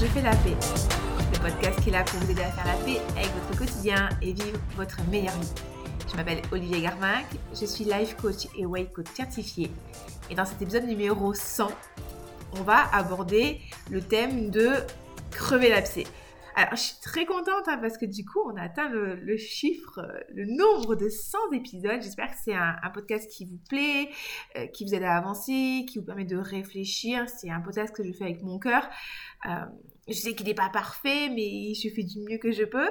Je fais la paix, le podcast qui est là pour vous aider à faire la paix avec votre quotidien et vivre votre meilleure vie. Je m'appelle Olivier Garmac, je suis life coach et weight coach certifié. Et dans cet épisode numéro 100, on va aborder le thème de crever l'abcès. Alors, je suis très contente hein, parce que du coup, on a atteint le, chiffre, le nombre de 100 épisodes. J'espère que c'est un, podcast qui vous plaît, euh, qui vous aide à avancer, qui vous permet de réfléchir. C'est un podcast que je fais avec mon cœur. Euh, je sais qu'il n'est pas parfait, mais je fais du mieux que je peux.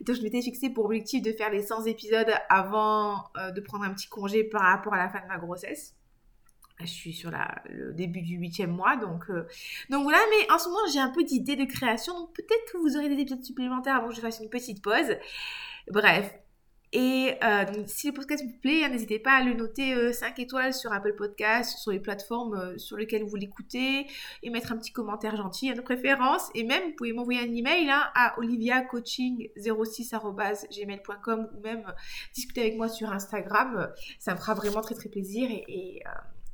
Donc, je m'étais fixé pour objectif de faire les 100 épisodes avant de prendre un petit congé par rapport à la fin de ma grossesse je suis sur le début du huitième mois, donc, euh, donc voilà, mais en ce moment j'ai un peu d'idées de création, donc peut-être que vous aurez des épisodes supplémentaires avant que je fasse une petite pause. Bref. Et euh, si le podcast vous plaît, hein, n'hésitez pas à le noter 5 euh, étoiles sur Apple Podcast, sur les plateformes sur lesquelles vous l'écoutez, et mettre un petit commentaire gentil à de préférence. Et même, vous pouvez m'envoyer un email hein, à oliviacoaching06.gmail.com ou même discuter avec moi sur Instagram. Ça me fera vraiment très très plaisir et,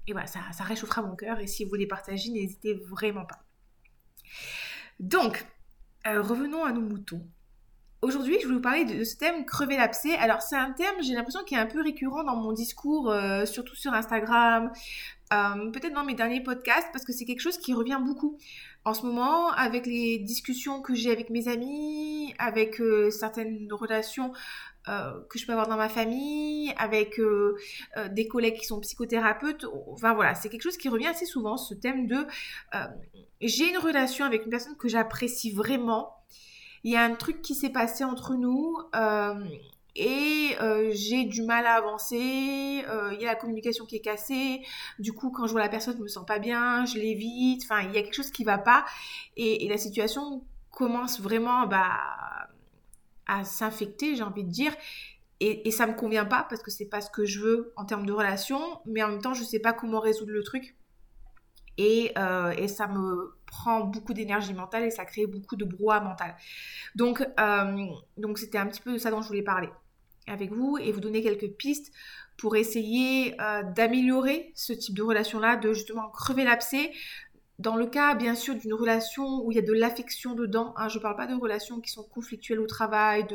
et voilà, ça, réchauffera mon cœur. Et si vous voulez partager, n'hésitez vraiment pas. Donc, euh, revenons à nos moutons. Aujourd'hui, je vais vous parler de, ce thème crever l'abcès. Alors, c'est un thème, j'ai l'impression, qui est un peu récurrent dans mon discours, euh, surtout sur Instagram, euh, peut-être dans mes derniers podcasts, parce que c'est quelque chose qui revient beaucoup. En ce moment, avec les discussions que j'ai avec mes amis, avec certaines relations euh, que je peux avoir dans ma famille, avec euh, euh, des collègues qui sont psychothérapeutes. Enfin voilà, c'est quelque chose qui revient assez souvent, ce thème de j'ai une relation avec une personne que j'apprécie vraiment. Il y a un truc qui s'est passé entre nous et j'ai du mal à avancer. Il y a la communication qui est cassée. Du coup, quand je vois la personne, je me sens pas bien, je l'évite. Enfin, il y a quelque chose qui va pas et, la situation commence vraiment bah, à s'infecter, j'ai envie de dire. Et, et ça me convient pas parce que c'est pas ce que je veux en termes de relation, mais en même temps, je sais pas comment résoudre le truc. Et, euh, et ça me prend beaucoup d'énergie mentale et ça crée beaucoup de brouhaha mental. Donc, euh, donc c'était un petit peu de ça dont je voulais parler avec vous et vous donner quelques pistes pour essayer euh, d'améliorer ce type de relation-là, de justement crever l'abcès, dans le cas, bien sûr, d'une relation où il y a de l'affection dedans, hein, je ne parle pas de relations qui sont conflictuelles au travail,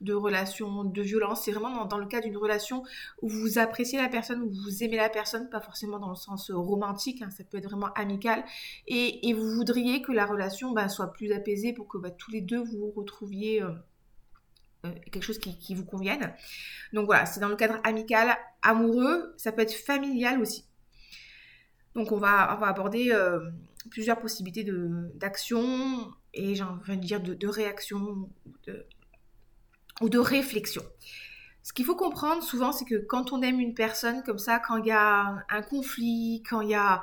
de, relations de violence, c'est vraiment dans, le cas d'une relation où vous appréciez la personne, où vous aimez la personne, pas forcément dans le sens romantique, hein, ça peut être vraiment amical, et, vous voudriez que la relation bah, soit plus apaisée pour que bah, tous les deux vous retrouviez... Euh, euh, quelque chose qui vous convienne. Donc voilà, c'est dans le cadre amical, amoureux, ça peut être familial aussi. Donc on va, aborder euh, plusieurs possibilités d'action et j'ai envie de dire de, réaction ou de réflexion. Ce qu'il faut comprendre souvent, c'est que quand on aime une personne comme ça, quand il y a un conflit, quand il y a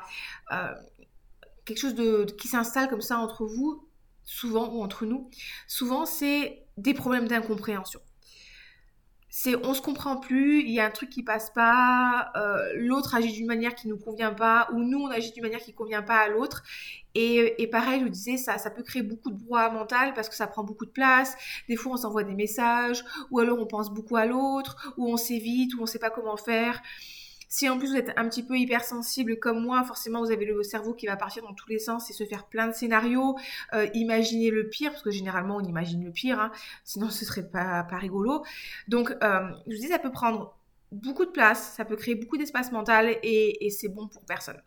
euh, quelque chose qui s'installe comme ça entre vous, souvent ou entre nous, souvent c'est des problèmes d'incompréhension c'est on se comprend plus, il y a un truc qui passe pas, euh, l'autre agit d'une manière qui nous convient pas, ou nous on agit d'une manière qui convient pas à l'autre. Et, et, pareil, je vous disais, ça, ça peut créer beaucoup de brouhaha mental parce que ça prend beaucoup de place. Des fois, on s'envoie des messages, ou alors on pense beaucoup à l'autre, ou on s'évite, ou on sait pas comment faire. Si en plus vous êtes un petit peu hypersensible comme moi, forcément vous avez le cerveau qui va partir dans tous les sens et se faire plein de scénarios, euh, imaginer le pire, parce que généralement on imagine le pire, hein, sinon ce serait pas, pas rigolo. Donc euh, je vous dis, ça peut prendre beaucoup de place, ça peut créer beaucoup d'espace mental et, c'est bon pour personne.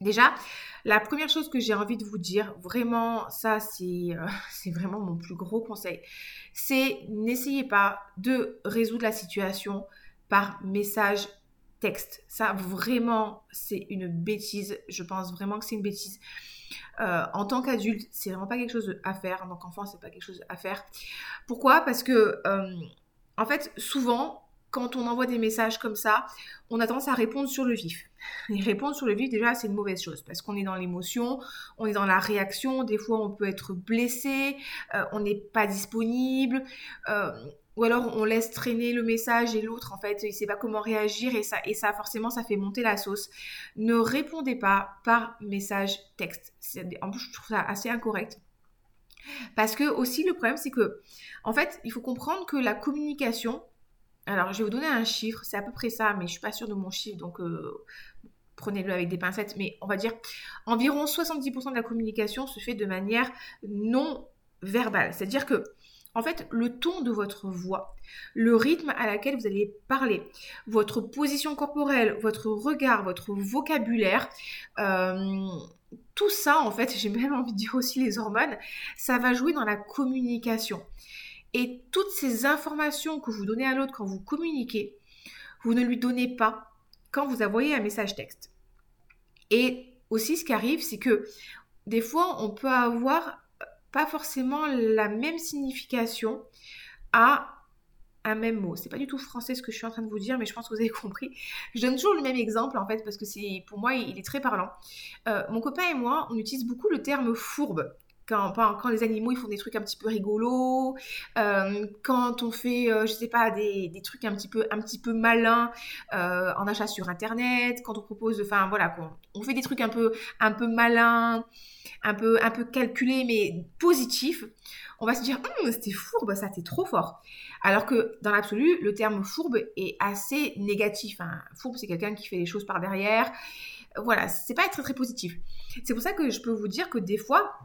Déjà, la première chose que j'ai envie de vous dire, vraiment, ça c'est euh, vraiment mon plus gros conseil, c'est n'essayez pas de résoudre la situation par message texte. Ça, vraiment, c'est une bêtise. Je pense vraiment que c'est une bêtise. Euh, en tant qu'adulte, c'est vraiment pas quelque chose à faire. En tant qu'enfant, c'est pas quelque chose à faire. Pourquoi? Parce que, euh, en fait, souvent, quand on envoie des messages comme ça, on a tendance à répondre sur le vif. Et répondre sur le vif, déjà, c'est une mauvaise chose parce qu'on est dans l'émotion, on est dans la réaction. Des fois, on peut être blessé, euh, on n'est pas disponible ou alors on laisse traîner le message et l'autre en fait il sait pas comment réagir et ça et ça forcément ça fait monter la sauce. Ne répondez pas par message texte. En plus je trouve ça assez incorrect. Parce que aussi le problème c'est que en fait il faut comprendre que la communication alors je vais vous donner un chiffre, c'est à peu près ça mais je suis pas sûre de mon chiffre donc euh, prenez-le avec des pincettes, mais on va dire environ 70% de la communication se fait de manière non verbale. C'est-à-dire que, en fait, le ton de votre voix, le rythme à laquelle vous allez parler, votre position corporelle, votre regard, votre vocabulaire, euh, tout ça, en fait, j'ai même envie de dire aussi les hormones, ça va jouer dans la communication. Et toutes ces informations que vous donnez à l'autre quand vous communiquez, vous ne lui donnez pas quand vous envoyez un message texte. Et aussi, ce qui arrive, c'est que des fois, on peut avoir pas forcément la même signification à un même mot. C'est pas du tout français ce que je suis en train de vous dire, mais je pense que vous avez compris. Je donne toujours le même exemple en fait parce que c'est pour moi il est très parlant. Euh, mon copain et moi, on utilise beaucoup le terme fourbe quand, les animaux ils font des trucs un petit peu rigolos, euh, quand on fait, euh, je sais pas, des, trucs un petit peu, un petit peu malins euh, en achat sur internet, quand on propose, enfin voilà, on, fait des trucs un peu, un peu malins, un peu, un peu calculés mais positifs, on va se dire, hum, c'était fourbe, ça c'est trop fort. Alors que dans l'absolu, le terme fourbe est assez négatif. Hein. Fourbe, c'est quelqu'un qui fait les choses par derrière. Voilà, c'est pas très très positif. C'est pour ça que je peux vous dire que des fois,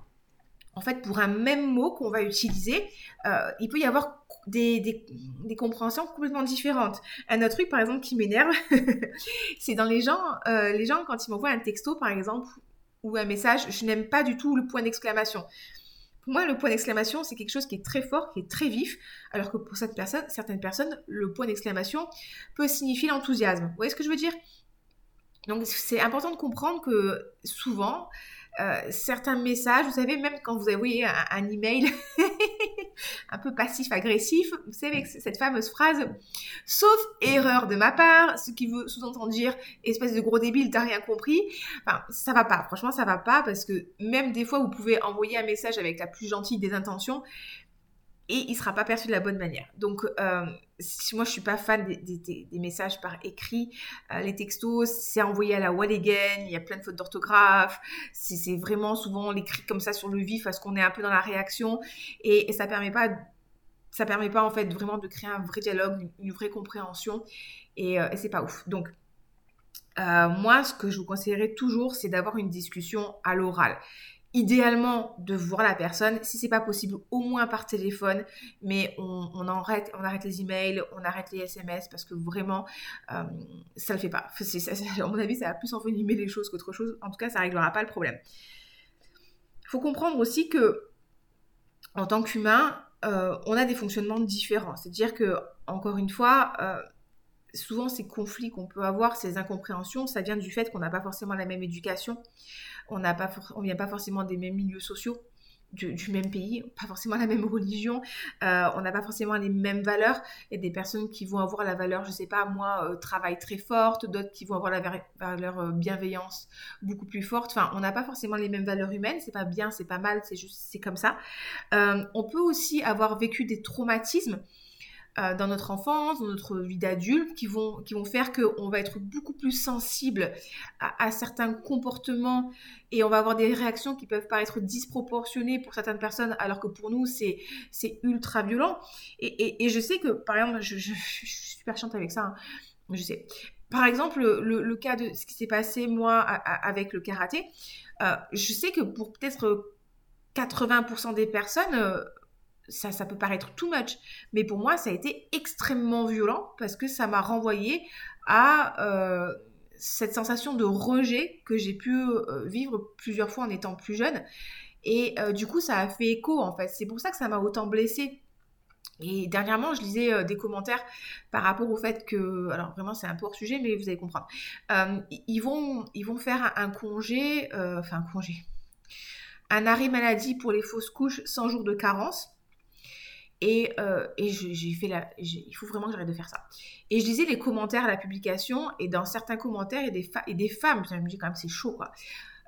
en fait, pour un même mot qu'on va utiliser, euh, il peut y avoir des, des, compréhensions complètement différentes. Un autre truc, par exemple, qui m'énerve, c'est dans les gens, euh, les gens, quand ils m'envoient un texto, par exemple, ou un message, je n'aime pas du tout le point d'exclamation. Pour moi, le point d'exclamation, c'est quelque chose qui est très fort, qui est très vif, alors que pour certaines personnes, le point d'exclamation peut signifier l'enthousiasme. Vous voyez ce que je veux dire? Donc, c'est important de comprendre que souvent, euh, certains messages, vous savez, même quand vous envoyez un, un email un peu passif-agressif, vous savez, cette fameuse phrase, sauf erreur de ma part, ce qui veut sous-entendre dire, espèce de gros débile, t'as rien compris. Enfin, ça va pas, franchement, ça va pas, parce que même des fois, vous pouvez envoyer un message avec la plus gentille des intentions, et il sera pas perçu de la bonne manière. Donc, euh, moi, je suis pas fan des, messages par écrit. Euh, les textos, c'est envoyé à la wall again, il y a plein de fautes d'orthographe. C'est vraiment souvent l'écrit comme ça sur le vif parce qu'on est un peu dans la réaction et, ça permet pas ça permet pas en fait vraiment de créer un vrai dialogue, une, vraie compréhension et, euh, et c'est pas ouf. Donc euh, moi, ce que je vous conseillerais toujours, c'est d'avoir une discussion à l'oral idéalement de voir la personne, si c'est pas possible, au moins par téléphone, mais on, arrête, on arrête les emails, on arrête les SMS parce que vraiment, euh, ça le fait pas. à mon avis, ça va plus envenimer les choses qu'autre chose. En tout cas, ça réglera pas le problème. Il faut comprendre aussi que, en tant qu'humain, euh, on a des fonctionnements différents. C'est-à-dire que, encore une fois, euh, souvent ces conflits qu'on peut avoir, ces incompréhensions, ça vient du fait qu'on n'a pas forcément la même éducation on n'a pas on vient pas forcément des mêmes milieux sociaux. Du, même pays, pas forcément la même religion, euh, on n'a pas forcément les mêmes valeurs. Il y a des personnes qui vont avoir la valeur, je sais pas, moi, euh, travail très forte, d'autres qui vont avoir la valeur euh, bienveillance beaucoup plus forte. Enfin, on n'a pas forcément les mêmes valeurs humaines, c'est pas bien, c'est pas mal, c'est juste, c'est comme ça. on peut aussi avoir vécu des traumatismes euh, dans notre enfance, dans notre vie d'adulte, qui vont, qui vont faire qu'on va être beaucoup plus sensible à, certains comportements et on va avoir des réactions qui peuvent paraître disproportionnées pour certaines personnes, alors que pour nous, c'est, c'est ultra violent. Et, et, je sais que, par exemple, je, suis super chiante avec ça, hein. je sais. Par exemple, le, le, cas de ce qui s'est passé, moi, avec le karaté, euh, je sais que pour peut-être 80% des personnes, euh, ça, ça peut paraître too much, mais pour moi, ça a été extrêmement violent parce que ça m'a renvoyé à euh, cette sensation de rejet que j'ai pu euh, vivre plusieurs fois en étant plus jeune. Et euh, du coup, ça a fait écho, en fait. C'est pour ça que ça m'a autant blessée. Et dernièrement, je lisais des commentaires par rapport au fait que, alors vraiment c'est un peu hors sujet, mais vous allez comprendre. ils, vont, ils vont faire un, congé, enfin un congé, un arrêt maladie pour les fausses couches sans jours de carence. Et, euh, j'ai fait la. Il faut vraiment que j'arrête de faire ça. Et je lisais les commentaires à la publication, et dans certains commentaires, il y a des, et des femmes, je me dis quand même, c'est chaud, quoi,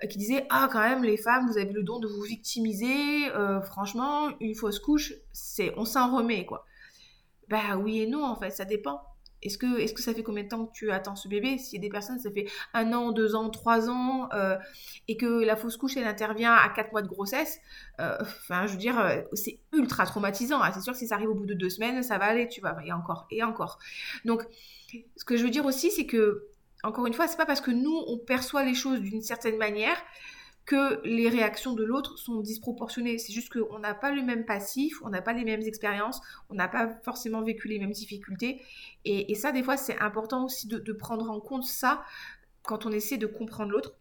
euh, qui disaient Ah, quand même, les femmes, vous avez le don de vous victimiser, euh, franchement, une fausse couche, c'est on s'en remet, quoi. Bah oui et non, en fait, ça dépend. Est-ce que, est que ça fait combien de temps que tu attends ce bébé? S'il y a des personnes, ça fait un an, deux ans, trois ans, euh, et que la fausse couche, elle intervient à quatre mois de grossesse, euh, enfin, je veux dire, euh, c'est ultra traumatisant. Hein. C'est sûr que si ça arrive au bout de deux semaines, ça va aller, tu vois, et encore, et encore. Donc, ce que je veux dire aussi, c'est que, encore une fois, c'est pas parce que nous, on perçoit les choses d'une certaine manière que les réactions de l'autre sont disproportionnées. C'est juste qu'on n'a pas le même passif, on n'a pas les mêmes expériences, on n'a pas forcément vécu les mêmes difficultés. Et, ça, des fois, c'est important aussi de, prendre en compte ça quand on essaie de comprendre l'autre.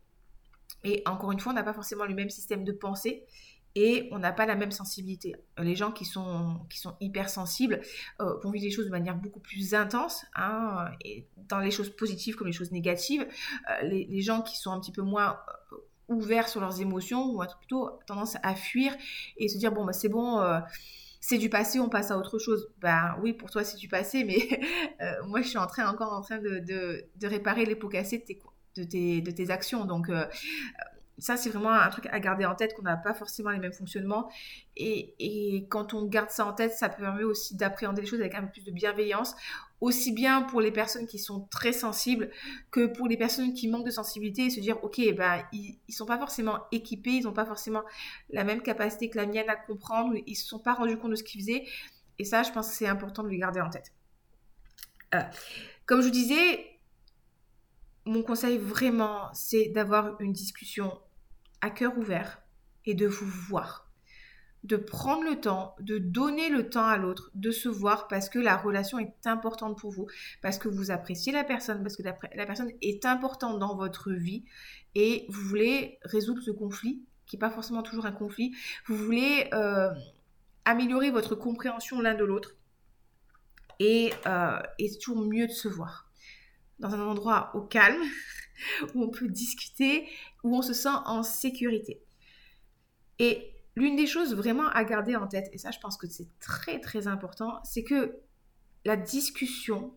Et encore une fois, on n'a pas forcément le même système de pensée et on n'a pas la même sensibilité. Les gens qui sont, qui sont hypersensibles euh, vont vivre les choses de manière beaucoup plus intense, hein, dans les choses positives comme les choses négatives. Euh, les, les, gens qui sont un petit peu moins euh, ouverts sur leurs émotions être plutôt tendance à fuir et se dire bon bah c'est bon euh, c'est du passé on passe à autre chose. Ben oui pour toi c'est du passé mais euh, moi je suis en train encore en train de réparer les pots cassés de tes, de tes, de tes actions. Donc euh, ça, c'est vraiment un truc à garder en tête, qu'on n'a pas forcément les mêmes fonctionnements. Et, et, quand on garde ça en tête, ça permet aussi d'appréhender les choses avec un peu plus de bienveillance, aussi bien pour les personnes qui sont très sensibles que pour les personnes qui manquent de sensibilité et se dire, ok, bah, ils ne sont pas forcément équipés, ils n'ont pas forcément la même capacité que la mienne à comprendre, ils se sont pas rendus compte de ce qu'ils faisaient. Et ça, je pense que c'est important de le garder en tête. Euh, comme je vous disais, mon conseil vraiment, c'est d'avoir une discussion à cœur ouvert et de vous voir. De prendre le temps, de donner le temps à l'autre, de se voir parce que la relation est importante pour vous, parce que vous appréciez la personne, parce que la, personne est importante dans votre vie et vous voulez résoudre ce conflit, qui n'est pas forcément toujours un conflit. Vous voulez euh, améliorer votre compréhension l'un de l'autre et, euh, et c'est toujours mieux de se voir dans un endroit au calme, où on peut discuter, où on se sent en sécurité. L'une des choses vraiment à garder en tête, et ça je pense que c'est très très important, c'est que la discussion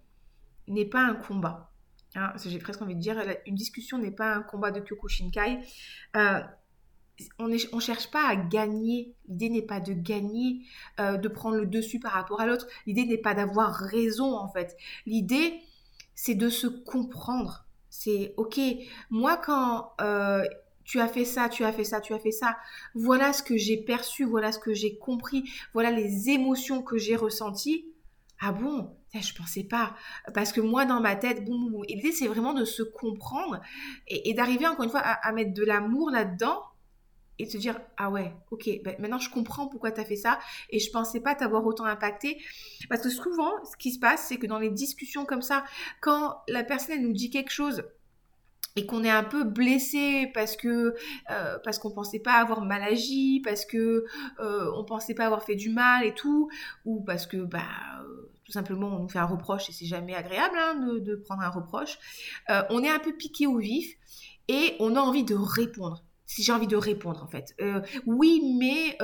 n'est pas un combat. Hein, J'ai presque envie de dire, une discussion n'est pas un combat de Kyokushinkai. Euh, on ne cherche pas à gagner. L'idée n'est pas de gagner, euh, de prendre le dessus par rapport à l'autre. L'idée n'est pas d'avoir raison en fait. L'idée, c'est de se comprendre. C'est ok, moi quand euh, tu as fait ça, tu as fait ça, tu as fait ça, voilà ce que j'ai perçu, voilà ce que j'ai compris, voilà les émotions que j'ai ressenties. Ah bon, je pensais pas. Parce que moi, dans ma tête, boum, boum, L'idée, c'est vraiment de se comprendre et, d'arriver, encore une fois, à mettre de l'amour là-dedans et te dire ah ouais ok ben maintenant je comprends pourquoi tu as fait ça et je pensais pas t'avoir autant impacté parce que souvent ce qui se passe c'est que dans les discussions comme ça quand la personne elle nous dit quelque chose et qu'on est un peu blessé parce que euh, parce qu'on pensait pas avoir mal agi parce que euh, on pensait pas avoir fait du mal et tout ou parce que bah euh, tout simplement on nous fait un reproche et c'est jamais agréable hein, de, de, prendre un reproche euh, on est un peu piqué au vif et on a envie de répondre si j'ai envie de répondre en fait. Oui, mais,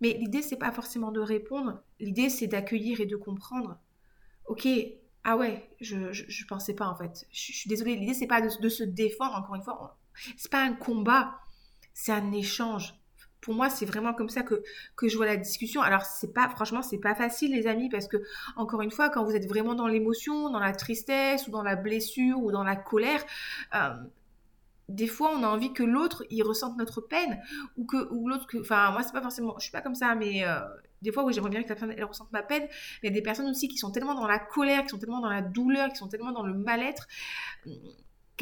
mais l'idée, c'est pas forcément de répondre. L'idée, c'est d'accueillir et de comprendre. Ok, ah ouais, je, je, pensais pas en fait. Je, suis désolée, l'idée, c'est pas de, se défendre, encore une fois. C'est pas un combat, c'est un échange. Pour moi, c'est vraiment comme ça que, que je vois la discussion. Alors, c'est pas, franchement, c'est pas facile, les amis, parce que, encore une fois, quand vous êtes vraiment dans l'émotion, dans la tristesse, ou dans la blessure, ou dans la colère, euh, des fois on a envie que l'autre il ressente notre peine ou que ou l'autre enfin moi c'est pas forcément je suis pas comme ça mais euh, des fois oui j'aimerais bien que la personne ressente ma peine mais il y a des personnes aussi qui sont tellement dans la colère qui sont tellement dans la douleur qui sont tellement dans le mal-être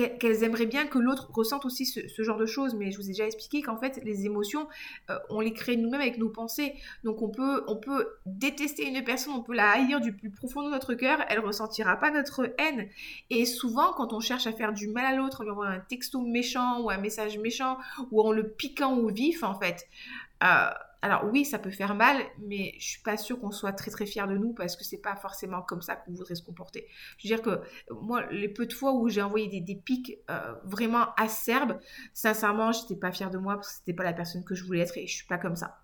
qu'elles aimeraient bien que l'autre ressente aussi ce, genre de choses. Mais je vous ai déjà expliqué qu'en fait, les émotions, euh, on les crée nous-mêmes avec nos pensées. Donc on peut, on peut détester une personne, on peut la haïr du plus profond de notre cœur, elle ressentira pas notre haine. Et souvent, quand on cherche à faire du mal à l'autre, en lui envoyant un texto méchant ou un message méchant, ou en le piquant au vif, en fait, euh, alors oui, ça peut faire mal, mais je suis pas sûre qu'on soit très très fier de nous parce que c'est pas forcément comme ça qu'on voudrait se comporter. Je veux dire que moi, les peu de fois où j'ai envoyé des, pics euh, vraiment acerbes, sincèrement, j'étais pas fière de moi parce que c'était pas la personne que je voulais être et je suis pas comme ça.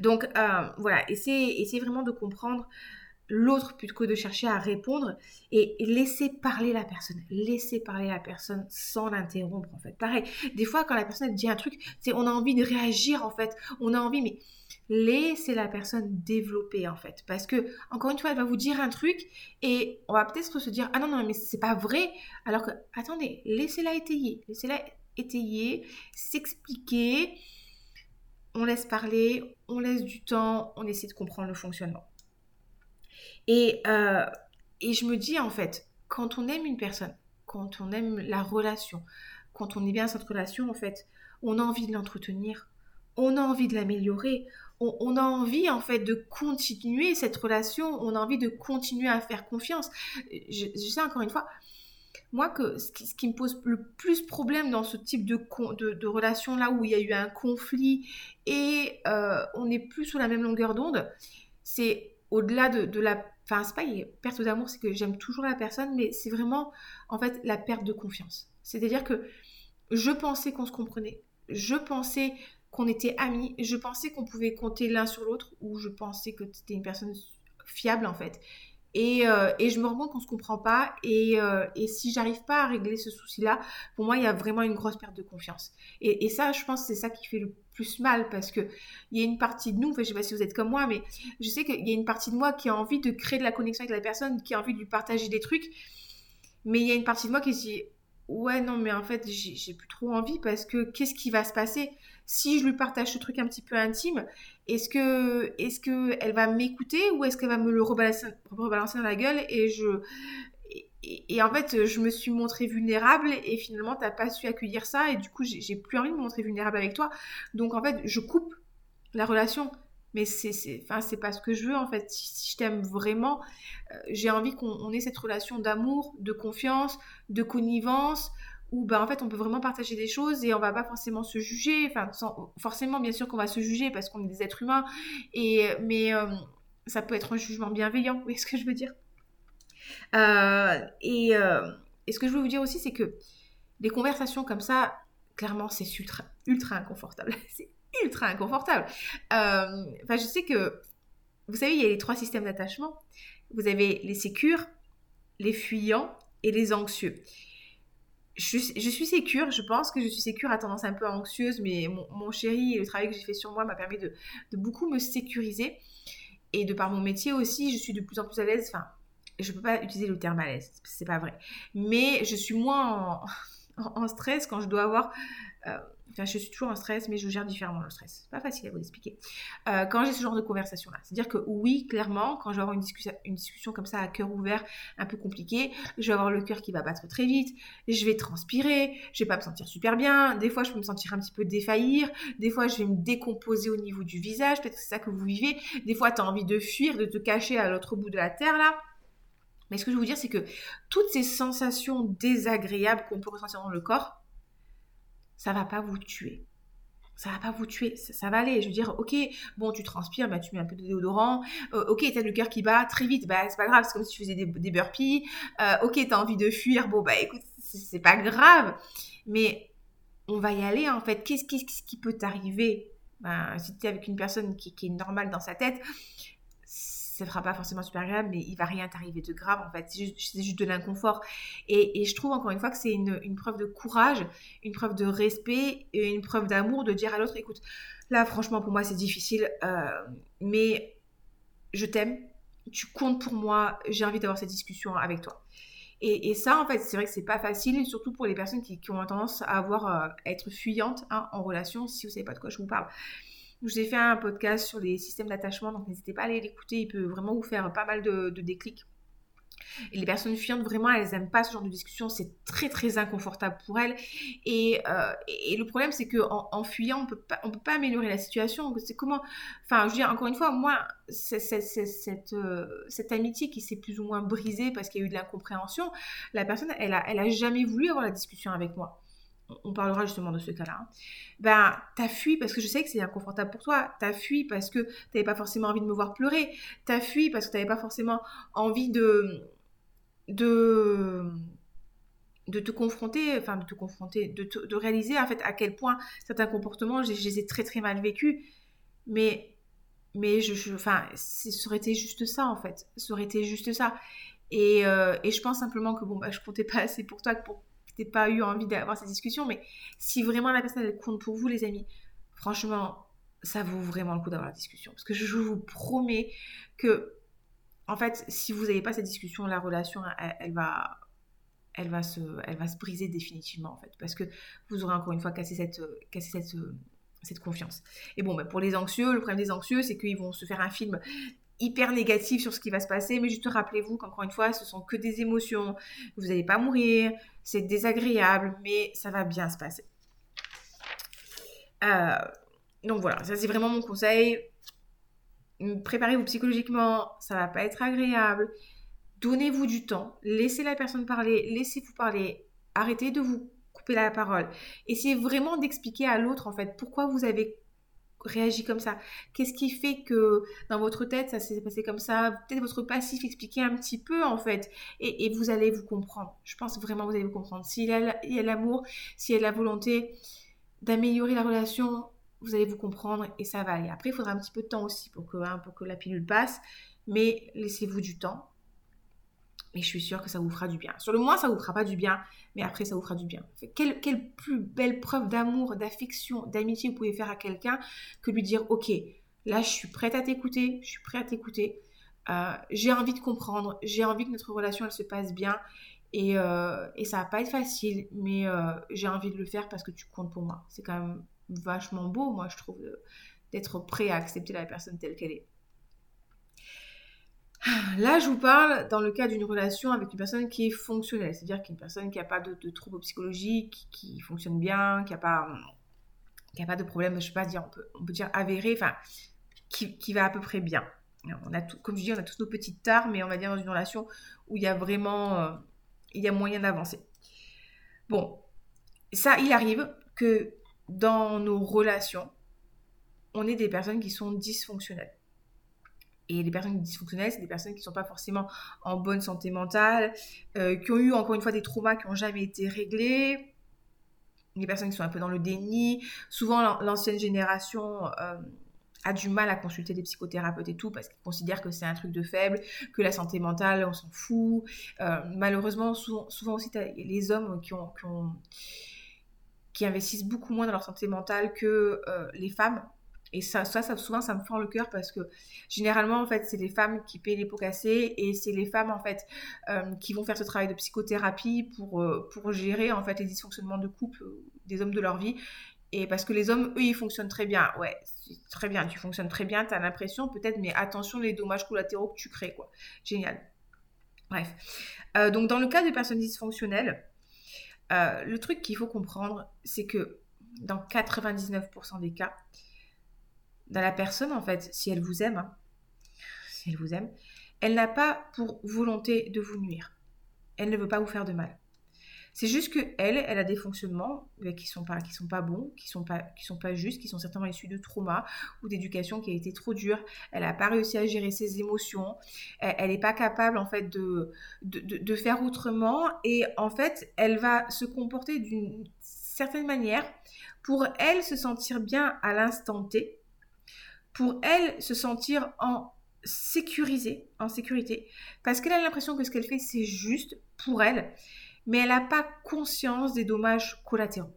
Donc euh, voilà, essayez vraiment de comprendre l'autre plutôt que de chercher à répondre et laisser parler la personne, laisser parler la personne sans l'interrompre en fait. Pareil, des fois quand la personne dit un truc, on a envie de réagir en fait, on a envie mais laissez la personne développer en fait parce que encore une fois elle va vous dire un truc et on va peut-être se dire ah non non mais c'est pas vrai alors que attendez, laissez-la étayer, laissez-la étayer, s'expliquer, on laisse parler, on laisse du temps, on essaie de comprendre le fonctionnement. Et, euh, et je me dis, en fait, quand on aime une personne, quand on aime la relation, quand on est bien dans cette relation, en fait, on a envie de l'entretenir, on a envie de l'améliorer, on, a envie en fait de continuer cette relation, on a envie de continuer à faire confiance. Je, sais encore une fois, moi que ce qui, me pose le plus problème dans ce type de, de, relation là où il y a eu un conflit et euh, on n'est plus sous la même longueur d'onde, c'est au-delà de, la... Enfin, c'est pas perte d'amour, c'est que j'aime toujours la personne, mais c'est vraiment en fait la perte de confiance. C'est-à-dire que je pensais qu'on se comprenait, je pensais qu'on était amis, je pensais qu'on pouvait compter l'un sur l'autre, ou je pensais que tu étais une personne fiable en fait. Et, euh, et je me rends compte qu'on ne se comprend pas. Et, euh, et si j'arrive pas à régler ce souci-là, pour moi, il y a vraiment une grosse perte de confiance. Et, ça, je pense c'est ça qui fait le plus mal parce que il y a une partie de nous, enfin, je sais pas si vous êtes comme moi, mais je sais qu'il y a une partie de moi qui a envie de créer de la connexion avec la personne, qui a envie de lui partager des trucs. Mais il y a une partie de moi qui se dit, ouais, non, mais en fait, j'ai plus trop envie parce que qu'est-ce qui va se passer? Si je lui partage ce truc un petit peu intime Est-ce que, est-ce que elle va m'écouter ou est-ce qu'elle va me le rebalancer, rebalancer dans la gueule et je et, en fait, je me suis montrée vulnérable et finalement, t'as pas su accueillir ça et du coup, j'ai plus envie de me montrer vulnérable avec toi. Donc en fait, je coupe la relation mais c'est enfin c'est pas ce que je veux en fait. Si, je t'aime vraiment euh, j'ai envie qu'on ait cette relation d'amour de confiance de connivence où ben en fait on peut vraiment partager des choses et on va pas forcément se juger. Enfin forcément bien sûr qu'on va se juger parce qu'on est des êtres humains et mais euh, ça peut être un jugement bienveillant. Vous voyez ce que je veux dire? Euh, et, et, ce que je veux vous dire aussi c'est que des conversations comme ça clairement c'est ultra ultra inconfortable ultra inconfortable. Euh, enfin, je sais que, vous savez, il y a les trois systèmes d'attachement. Vous avez les sécures, les fuyants et les anxieux. Je, je, suis sécure, je pense que je suis sécure à tendance un peu anxieuse, mais mon, chéri et le travail que j'ai fait sur moi m'a permis de, beaucoup me sécuriser. Et de par mon métier aussi, je suis de plus en plus à l'aise. Enfin, je ne peux pas utiliser le terme à l'aise, c'est pas vrai. Mais je suis moins en, en, stress quand je dois avoir euh, Enfin, je suis toujours en stress, mais je gère différemment le stress. C'est pas facile à vous expliquer. Euh, quand j'ai ce genre de conversation-là, c'est-à-dire que oui, clairement, quand je vais avoir une discussion, une discussion comme ça à cœur ouvert, un peu compliquée, je vais avoir le cœur qui va battre très vite, je vais transpirer, je vais pas me sentir super bien. Des fois, je peux me sentir un petit peu défaillir. Des fois, je vais me décomposer au niveau du visage. Peut-être que c'est ça que vous vivez. Des fois, tu as envie de fuir, de te cacher à l'autre bout de la terre là. Mais ce que je veux vous dire, c'est que toutes ces sensations désagréables qu'on peut ressentir dans le corps, ça va pas vous tuer. Ça va pas vous tuer, ça, va aller. Je veux dire, ok, bon, tu transpires, bah, tu mets un peu de déodorant. Euh, ok, t'as le cœur qui bat très vite, bah, c'est pas grave, c'est comme si tu faisais des, des burpees. Euh, ok, t'as envie de fuir, bon, bah, écoute, c'est pas grave. Mais on va y aller, en fait. Qu'est-ce qui peut t'arriver? Ben, Si t'es avec une personne qui, est normale dans sa tête, ça ne fera pas forcément super agréable, mais il va rien t'arriver de grave en fait. C'est juste, de l'inconfort. Et, je trouve encore une fois que c'est une, preuve de courage, une preuve de respect et une preuve d'amour de dire à l'autre écoute, là franchement pour moi c'est difficile, euh, mais je t'aime, tu comptes pour moi, j'ai envie d'avoir cette discussion avec toi. Et, ça, en fait, c'est vrai que c'est pas facile, surtout pour les personnes qui, ont tendance à avoir euh, être fuyantes hein, en relation, si vous savez pas de quoi je vous parle. Je vous ai fait un podcast sur les systèmes d'attachement, donc n'hésitez pas à aller l'écouter, il peut vraiment vous faire pas mal de, déclics. Et les personnes fuyantes, vraiment, elles n'aiment pas ce genre de discussion. C'est très, très inconfortable pour elles. Et, euh, le problème, c'est qu'en en, fuyant, on ne peut pas améliorer la situation. C'est comment... Enfin, je veux dire, encore une fois, moi, cette, euh, cette amitié qui s'est plus ou moins brisée parce qu'il y a eu de l'incompréhension, la personne, elle a, elle a jamais voulu avoir la discussion avec moi on parlera justement de ce cas-là, hein. ben, t'as fui parce que je sais que c'est inconfortable pour toi, t'as fui parce que t'avais pas forcément envie de me voir pleurer, t'as fui parce que t'avais pas forcément envie de, de, de te confronter, enfin de te confronter, de, de réaliser en fait à quel point certains comportements, je, les ai très très mal vécus, mais, mais je, enfin, ça aurait été juste ça en fait, ça aurait été juste ça. Et, euh, et je pense simplement que bon, bah, je comptais pas assez pour toi pour pas eu envie d'avoir cette discussion, mais si vraiment la personne elle compte pour vous, les amis, franchement, ça vaut vraiment le coup d'avoir la discussion. Parce que je vous promets que, en fait, si vous n'avez pas cette discussion, la relation, elle, va, elle, va se, elle va se briser définitivement, en fait. Parce que vous aurez encore une fois cassé cette, cassé cette, cette confiance. Et bon, bah, pour les anxieux, le problème des anxieux, c'est qu'ils vont se faire un film hyper négatif sur ce qui va se passer, mais juste rappelez-vous qu'encore une fois, ce sont que des émotions. Vous n'allez pas mourir, c'est désagréable, mais ça va bien se passer. Euh, donc voilà, ça c'est vraiment mon conseil. Préparez-vous psychologiquement, ça va pas être agréable. Donnez-vous du temps, laissez la personne parler, laissez-vous parler, arrêtez de vous couper la parole. Essayez vraiment d'expliquer à l'autre en fait pourquoi vous avez réagi comme ça Qu'est-ce qui fait que dans votre tête ça s'est passé comme ça? Peut-être votre passif expliquer un petit peu en fait et, vous allez vous comprendre. Je pense vraiment vous allez vous comprendre. S'il y a l'amour, s'il y a la volonté d'améliorer la relation, vous allez vous comprendre et ça va aller. Après, il faudra un petit peu de temps aussi pour que, hein, pour que la pilule passe, mais laissez-vous du temps. Et je suis sûre que ça vous fera du bien. Sur le moins, ça vous fera pas du bien, mais après, ça vous fera du bien. Quelle, quelle plus belle preuve d'amour, d'affection, d'amitié vous pouvez faire à quelqu'un que lui dire, ok, là, je suis prête à t'écouter, je suis prête à t'écouter. Euh, j'ai envie de comprendre, j'ai envie que notre relation, se passe bien. Et, euh, et ça va pas être facile, mais euh, j'ai envie de le faire parce que tu comptes pour moi. C'est quand même vachement beau, moi, je trouve, d'être prêt à accepter la personne telle qu'elle est. Là, je vous parle dans le cas d'une relation avec une personne qui est fonctionnelle, c'est-à-dire qu'une personne qui n'a pas de, troubles psychologiques, qui, fonctionne bien, qui n'a pas, pas de problème, je ne sais pas dire, on peut, dire avéré, qui, va à peu près bien. On a tout, comme je dis, on a tous nos petites tares, mais on va dire dans une relation où il y a vraiment, euh, il y a moyen d'avancer. Bon, ça, il arrive que dans nos relations, on est des personnes qui sont dysfonctionnelles. Et les personnes dysfonctionnelles, c'est des personnes qui ne sont pas forcément en bonne santé mentale, euh, qui ont eu encore une fois des traumas qui n'ont jamais été réglés, des personnes qui sont un peu dans le déni. Souvent, l'ancienne génération euh, a du mal à consulter des psychothérapeutes et tout parce qu'ils considèrent que c'est un truc de faible, que la santé mentale, on s'en fout. Euh, malheureusement, souvent, aussi, les hommes qui, investissent beaucoup moins dans leur santé mentale que les femmes. Et ça, ça, souvent, ça me fend le cœur parce que généralement, en fait, c'est les femmes qui paient les pots cassés et c'est les femmes, en fait, euh, qui vont faire ce travail de psychothérapie pour, euh, pour gérer, en fait, les dysfonctionnements de couple euh, des hommes de leur vie. Et parce que les hommes, eux, ils fonctionnent très bien. Ouais, très bien, tu fonctionnes très bien, tu as l'impression peut-être, mais attention les dommages collatéraux que tu crées, quoi. Génial. Bref. donc, dans le cas des personnes dysfonctionnelles, le truc qu'il faut comprendre, c'est que dans 99% des cas, dans la personne, en fait, si elle vous aime, hein, si elle vous aime, elle n'a pas pour volonté de vous nuire. Elle ne veut pas vous faire de mal. C'est juste que elle, elle a des fonctionnements qui sont pas, qui sont pas bons, qui sont pas, qui sont pas justes, qui sont certainement issus de trauma ou d'éducation qui a été trop dure. Elle n'a pas réussi à gérer ses émotions. Elle n'est pas capable en fait de de, de faire autrement et en fait, elle va se comporter d'une certaine manière pour elle se sentir bien à l'instant T pour elle se sentir en sécurisée, en sécurité, parce qu'elle a l'impression que ce qu'elle fait, c'est juste pour elle, mais elle n'a pas conscience des dommages collatéraux.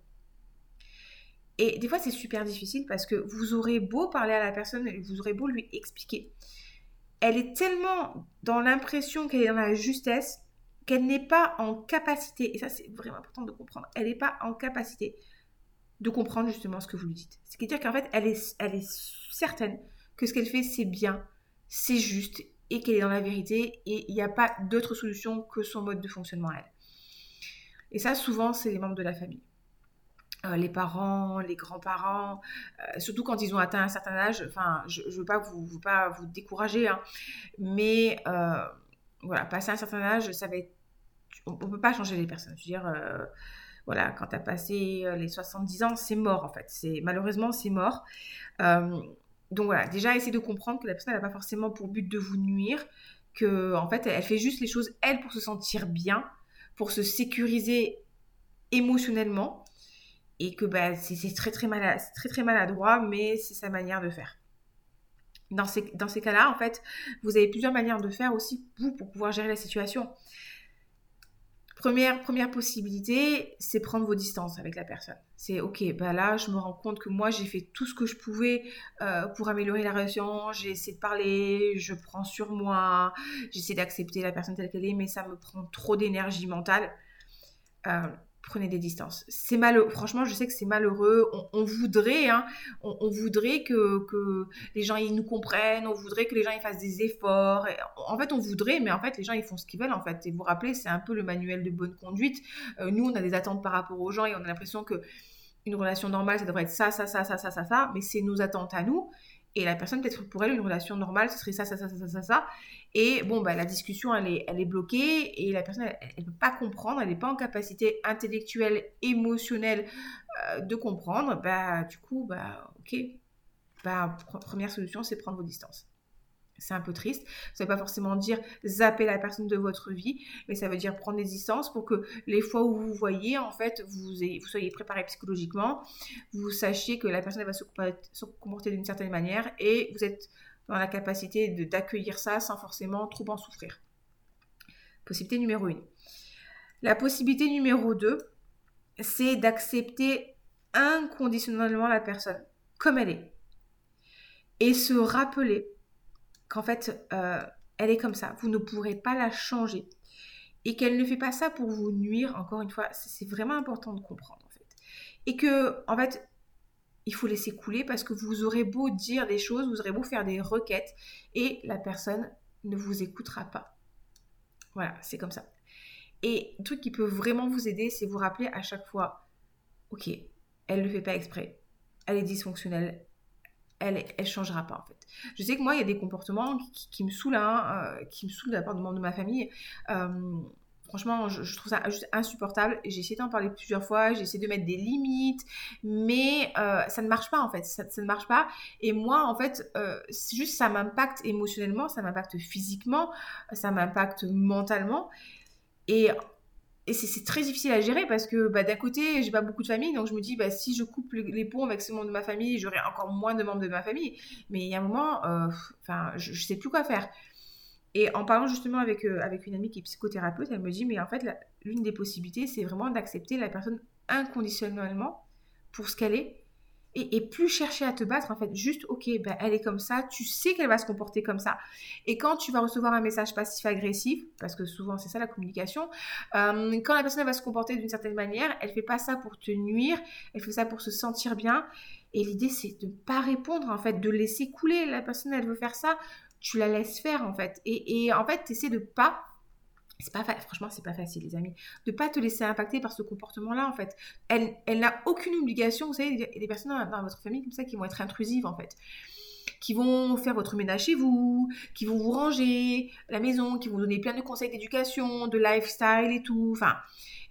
Et des fois, c'est super difficile parce que vous aurez beau parler à la personne, vous aurez beau lui expliquer. Elle est tellement dans l'impression qu'elle est dans la justesse qu'elle n'est pas en capacité, et ça c'est vraiment important de comprendre, elle n'est pas en capacité de comprendre justement ce que vous lui dites. C'est-à-dire qu'en fait, elle est, elle est certaine que ce qu'elle fait, c'est bien, c'est juste, et qu'elle est dans la vérité, et il n'y a pas d'autre solution que son mode de fonctionnement à elle. Et ça, souvent, c'est les membres de la famille. Euh, les parents, les grands-parents, euh, surtout quand ils ont atteint un certain âge. Enfin, je ne veux pas vous, pas vous décourager, hein, mais euh, voilà, passer un certain âge, ça va être... On ne peut pas changer les personnes. Je veux dire, voilà, quand tu as passé euh, les 70 ans, c'est mort en fait. C'est Malheureusement, c'est mort. Euh, donc voilà, déjà, essayez de comprendre que la personne n'a pas forcément pour but de vous nuire, que en fait, elle fait juste les choses, elle, pour se sentir bien, pour se sécuriser émotionnellement, et que bah, c'est très très, très très maladroit, mais c'est sa manière de faire. Dans ces, dans ces cas-là, en fait, vous avez plusieurs manières de faire aussi, vous, pour pouvoir gérer la situation. Première, possibilité, c'est prendre vos distances avec la personne. C'est ok, bah là, je me rends compte que moi, j'ai fait tout ce que je pouvais euh, pour améliorer la relation. J'ai essayé de parler, je prends sur moi, j'essaie d'accepter la personne telle qu'elle est, mais ça me prend trop d'énergie mentale. Euh, prenez des distances. C'est malheureux. Franchement, je sais que c'est malheureux. On, voudrait, hein, on, voudrait que, les gens ils nous comprennent. On voudrait que les gens ils fassent des efforts. en fait, on voudrait, mais en fait, les gens ils font ce qu'ils veulent en fait. Et vous vous rappelez, c'est un peu le manuel de bonne conduite. Euh, nous, on a des attentes par rapport aux gens et on a l'impression que une relation normale, ça devrait être ça, ça, ça, ça, ça, ça, ça. Mais c'est nos attentes à nous. Et la personne, peut-être pour elle, une relation normale, ce serait ça, ça, ça, ça, ça, ça. Et bon, bah, la discussion, elle est, elle est bloquée et la personne, elle ne peut pas comprendre, elle n'est pas en capacité intellectuelle, émotionnelle euh, de comprendre. Bah, du coup, bah, ok. Bah, première solution, c'est prendre vos distances c'est un peu triste. Ça ne veut pas forcément dire zapper la personne de votre vie, mais ça veut dire prendre des distances pour que les fois où vous voyez, en fait, vous, vous soyez préparé psychologiquement, vous sachiez que la personne va se, comporter d'une certaine manière et vous êtes dans la capacité d'accueillir ça sans forcément trop en souffrir. Possibilité numéro 1. La possibilité numéro 2, c'est d'accepter inconditionnellement la personne comme elle est et se rappeler qu'en fait, euh, elle est comme ça. Vous ne pourrez pas la changer. Et qu'elle ne fait pas ça pour vous nuire, encore une fois, c'est vraiment important de comprendre, en fait. Et que, en fait, il faut laisser couler parce que vous aurez beau dire des choses, vous aurez beau faire des requêtes, et la personne ne vous écoutera pas. Voilà, c'est comme ça. Et un truc qui peut vraiment vous aider, c'est vous rappeler à chaque fois, ok, elle ne le fait pas exprès, elle est dysfonctionnelle, elle elle changera pas en fait. Je sais que moi il y a des comportements qui, me saoulent, hein, euh, qui me saoulent de la part de membres de ma famille. Euh, franchement, je, trouve ça juste insupportable. J'ai essayé d'en parler plusieurs fois, j'ai essayé de mettre des limites, mais euh, ça ne marche pas en fait. Ça, ne marche pas. Et moi, en fait, c'est juste ça m'impacte émotionnellement, ça m'impacte physiquement, ça m'impacte mentalement. Et c'est très difficile à gérer parce que bah, d'un côté, j'ai pas beaucoup de famille, donc je me dis, bah, si je coupe les ponts avec ce membres de ma famille, j'aurai encore moins de membres de ma famille. Mais il y a un moment, euh, enfin, je, ne sais plus quoi faire. Et en parlant justement avec, euh, avec une amie qui est psychothérapeute, elle me dit, mais en fait, l'une des possibilités, c'est vraiment d'accepter la personne inconditionnellement pour ce qu'elle est et, plus chercher à te battre, en fait, juste, ok, ben, elle est comme ça, tu sais qu'elle va se comporter comme ça. Et quand tu vas recevoir un message passif-agressif, parce que souvent c'est ça la communication, euh, quand la personne va se comporter d'une certaine manière, elle fait pas ça pour te nuire, elle fait ça pour se sentir bien. Et l'idée, c'est de ne pas répondre, en fait, de laisser couler. La personne, elle veut faire ça, tu la laisses faire, en fait. Et, et en fait, tu essaies de pas c'est pas franchement c'est pas facile les amis de pas te laisser impacter par ce comportement là en fait elle, elle n'a aucune obligation vous savez il y a des personnes dans, votre famille comme ça qui vont être intrusives en fait qui vont faire votre ménage chez vous, qui vont vous ranger la maison, qui vont donner plein de conseils d'éducation, de lifestyle et tout. Enfin,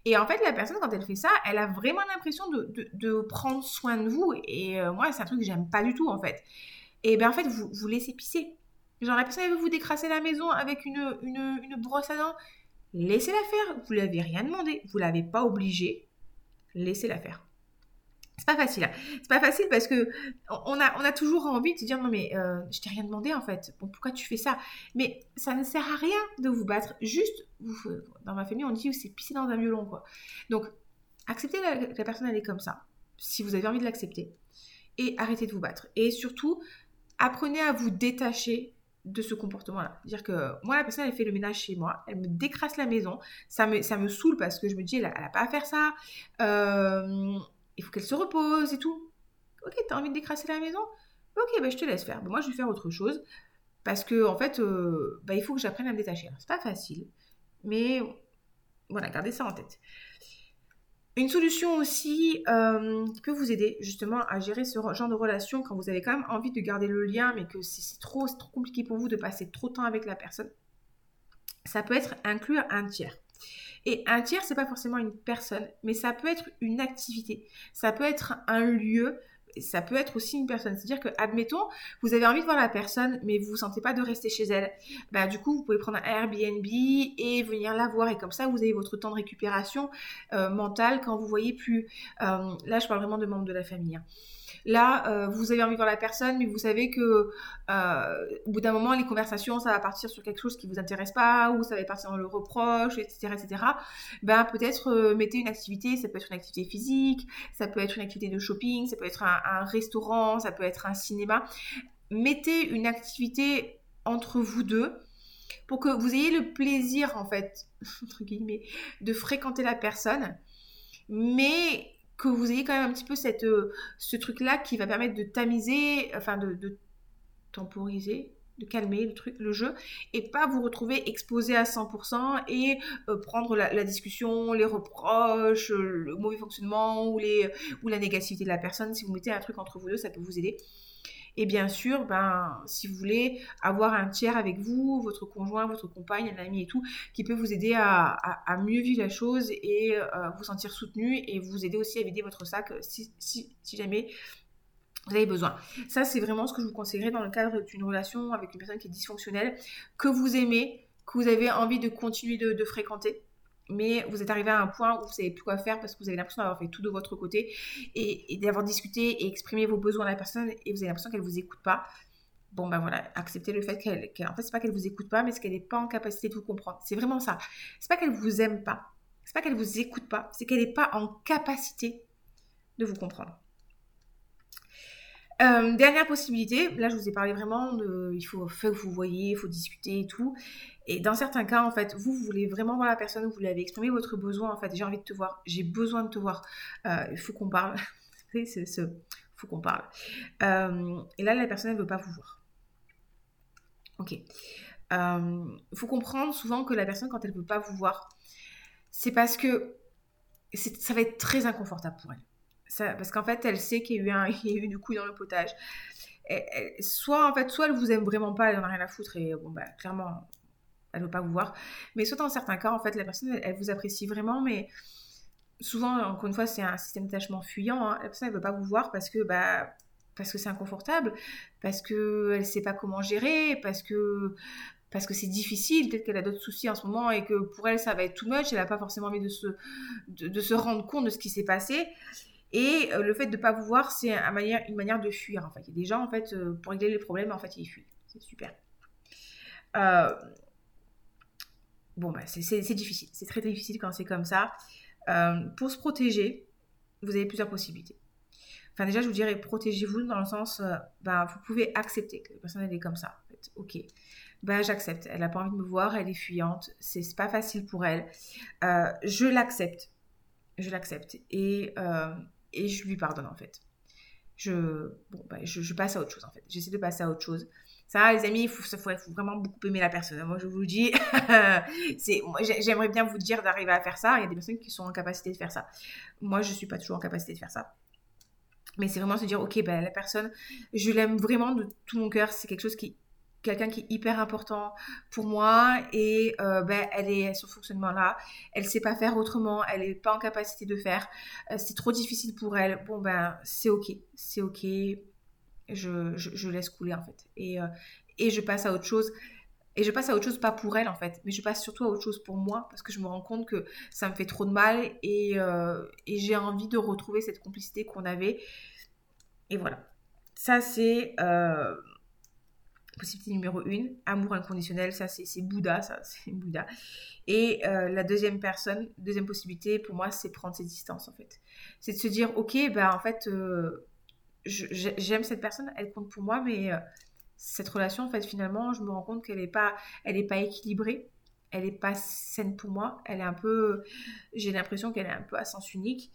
et en fait, la personne, quand elle fait ça, elle a vraiment l'impression de, de, prendre soin de vous. Et euh, moi, c'est un truc que j'aime pas du tout, en fait. Et bien, en fait, vous, vous laissez pisser. Genre, la personne, elle veut vous décrasser la maison avec une, une, brosse à dents. Laissez-la faire. Vous ne l'avez rien demandé. Vous ne l'avez pas obligé. Laissez-la faire. C'est pas facile. Hein. C'est pas facile parce que on a, on a toujours envie de se dire non mais euh, je t'ai rien demandé en fait. Bon pourquoi tu fais ça? Mais ça ne sert à rien de vous battre. Juste, dans ma famille on dit c'est pisser dans un violon quoi. Donc acceptez la, la personne elle est comme ça. Si vous avez envie de l'accepter et arrêtez de vous battre. Et surtout apprenez à vous détacher de ce comportement-là. Dire que moi, la personne, elle fait le ménage chez moi, elle me décrasse la maison, ça me, saoule parce que je me dis, elle n'a pas à faire ça, euh, il faut qu'elle se repose et tout. Ok, t'as envie de décrasser la maison? Ok, ben je te laisse faire. moi, je vais faire autre chose parce que, en fait, euh, bah, il faut que j'apprenne à me détacher. C'est pas facile, mais voilà, gardez ça en tête. Une solution aussi euh, qui peut vous aider justement à gérer ce genre de relation quand vous avez quand même envie de garder le lien, mais que c'est trop, compliqué pour vous de passer trop de temps avec la personne, ça peut être inclure un tiers. Et un tiers, c'est pas forcément une personne, mais ça peut être une activité, ça peut être un lieu, ça peut être aussi une personne. C'est-à-dire que, admettons, vous avez envie de voir la personne, mais vous ne sentez pas de rester chez elle. Bah, du coup, vous pouvez prendre un Airbnb et venir la voir. Et comme ça, vous avez votre temps de récupération euh, mentale quand vous voyez plus. Euh, là, je parle vraiment de membres de la famille. Hein. Là, euh, vous avez envie de voir la personne, mais vous savez que euh, au bout d'un moment, les conversations, ça va partir sur quelque chose qui vous intéresse pas, ou ça va partir dans le reproche, etc., etc. Ben peut-être euh, mettez une activité. Ça peut être une activité physique, ça peut être une activité de shopping, ça peut être un, restaurant, ça peut être un cinéma. Mettez une activité entre vous deux pour que vous ayez le plaisir, en fait, entre guillemets, de fréquenter la personne mais que vous ayez quand même un petit peu euh, ce truc-là qui va permettre de tamiser, enfin de, temporiser, de calmer le truc, le jeu, et pas vous retrouver exposé à 100% et euh, prendre la, discussion, les reproches, euh, le mauvais fonctionnement ou la négativité de la personne. Si vous mettez un truc entre vous deux, ça peut vous aider. Et bien sûr, ben, si vous voulez avoir un tiers avec vous, votre conjoint, votre compagne, un ami et tout, qui peut vous aider à, mieux vivre la chose et euh, vous sentir soutenu et vous aider aussi à vider votre sac si, si, si jamais vous avez besoin. Ça, c'est vraiment ce que je vous conseillerais dans le cadre d'une relation avec une personne qui est dysfonctionnelle, que vous aimez, que vous avez envie de continuer de, fréquenter. Mais vous êtes arrivé à un point où vous savez plus quoi faire parce que vous avez l'impression d'avoir fait tout de votre côté et, d'avoir discuté et exprimé vos besoins à la personne et vous avez l'impression qu'elle vous écoute pas. Bon ben voilà, acceptez le fait qu'elle, qu en fait c'est pas qu'elle vous écoute pas, mais c'est qu'elle n'est pas en capacité de vous comprendre. C'est vraiment ça. C'est pas qu'elle vous aime pas, c'est pas qu'elle vous écoute pas, c'est qu'elle n'est pas en capacité de vous comprendre. Euh, dernière possibilité, là je vous ai parlé vraiment de, il faut, que vous voyez, il faut discuter et tout. Et dans certains cas, en fait, vous, vous voulez vraiment voir la personne, vous l'avez exprimé votre besoin, en fait, j'ai envie de te voir, j'ai besoin de te voir, euh, il faut qu'on parle. c'est ce, faut qu'on parle. Euh, et là, la personne, elle veut pas vous voir. Ok. Il faut comprendre souvent que la personne, quand elle veut pas vous voir, c'est parce que ça va être très inconfortable pour elle parce qu'en fait, elle sait qu'il y a eu, un, du coup dans le potage. soit en fait, soit elle vous aime vraiment pas, elle en a rien à foutre et bon bah clairement, elle veut pas vous voir. Mais soit dans certains cas, en fait, la personne, elle, vous apprécie vraiment, mais souvent, encore une fois, c'est un système d'attachement fuyant. Hein. La personne, elle veut pas vous voir parce que bah parce que c'est inconfortable, parce que elle sait pas comment gérer, parce que parce que c'est difficile, peut-être qu'elle a d'autres soucis en ce moment et que pour elle ça va être too much, elle n'a pas forcément envie de se, de, se rendre compte de ce qui s'est passé. Et euh, le fait de ne pas vous voir, c'est une manière de fuir. En fait. Il y a des gens, en fait, euh, pour régler les problèmes, en fait, ils fuient. C'est super. Euh, bon, bah, c'est difficile. C'est très difficile quand c'est comme ça. pour se protéger, vous avez plusieurs possibilités. Enfin, déjà, je vous dirais, protégez-vous dans le sens, bah, vous pouvez accepter que la personne, est comme ça. Ok. Bah, j'accepte. Elle n'a pas envie de me voir, elle est fuyante. C'est pas facile pour elle. je l'accepte. Je l'accepte. Et et je lui pardonne en fait. Je, bon, bah, je, passe à autre chose en fait. J'essaie de passer à autre chose. Ça, les amis, il faut, vraiment beaucoup aimer la personne. Moi, je vous le dis, j'aimerais bien vous dire d'arriver à faire ça. Il y a des personnes qui sont en capacité de faire ça. Moi, je ne suis pas toujours en capacité de faire ça. Mais c'est vraiment se dire, ok, ben, la personne, je l'aime vraiment de tout mon cœur. C'est quelque chose qui quelqu'un qui est hyper important pour moi et euh, ben, elle est sur ce fonctionnement-là. Elle sait pas faire autrement, elle n'est pas en capacité de faire. Euh, c'est trop difficile pour elle. Bon, ben, c'est ok, c'est ok. Je, laisse couler en fait. Et, euh, et je passe à autre chose. Et je passe à autre chose, pas pour elle en fait, mais je passe surtout à autre chose pour moi parce que je me rends compte que ça me fait trop de mal et, et j'ai envie de retrouver cette complicité qu'on avait. Et voilà. Ça, c'est possibilité numéro une, amour inconditionnel, ça c'est Bouddha, ça c'est Bouddha. Et euh, la deuxième personne, deuxième possibilité pour moi, c'est prendre ses distances en fait. C'est de se dire, ok, ben en fait, euh, j'aime cette personne, elle compte pour moi, mais euh, cette relation en fait finalement, je me rends compte qu'elle n'est pas, elle est pas équilibrée, elle n'est pas saine pour moi, elle est un peu, j'ai l'impression qu'elle est un peu à sens unique.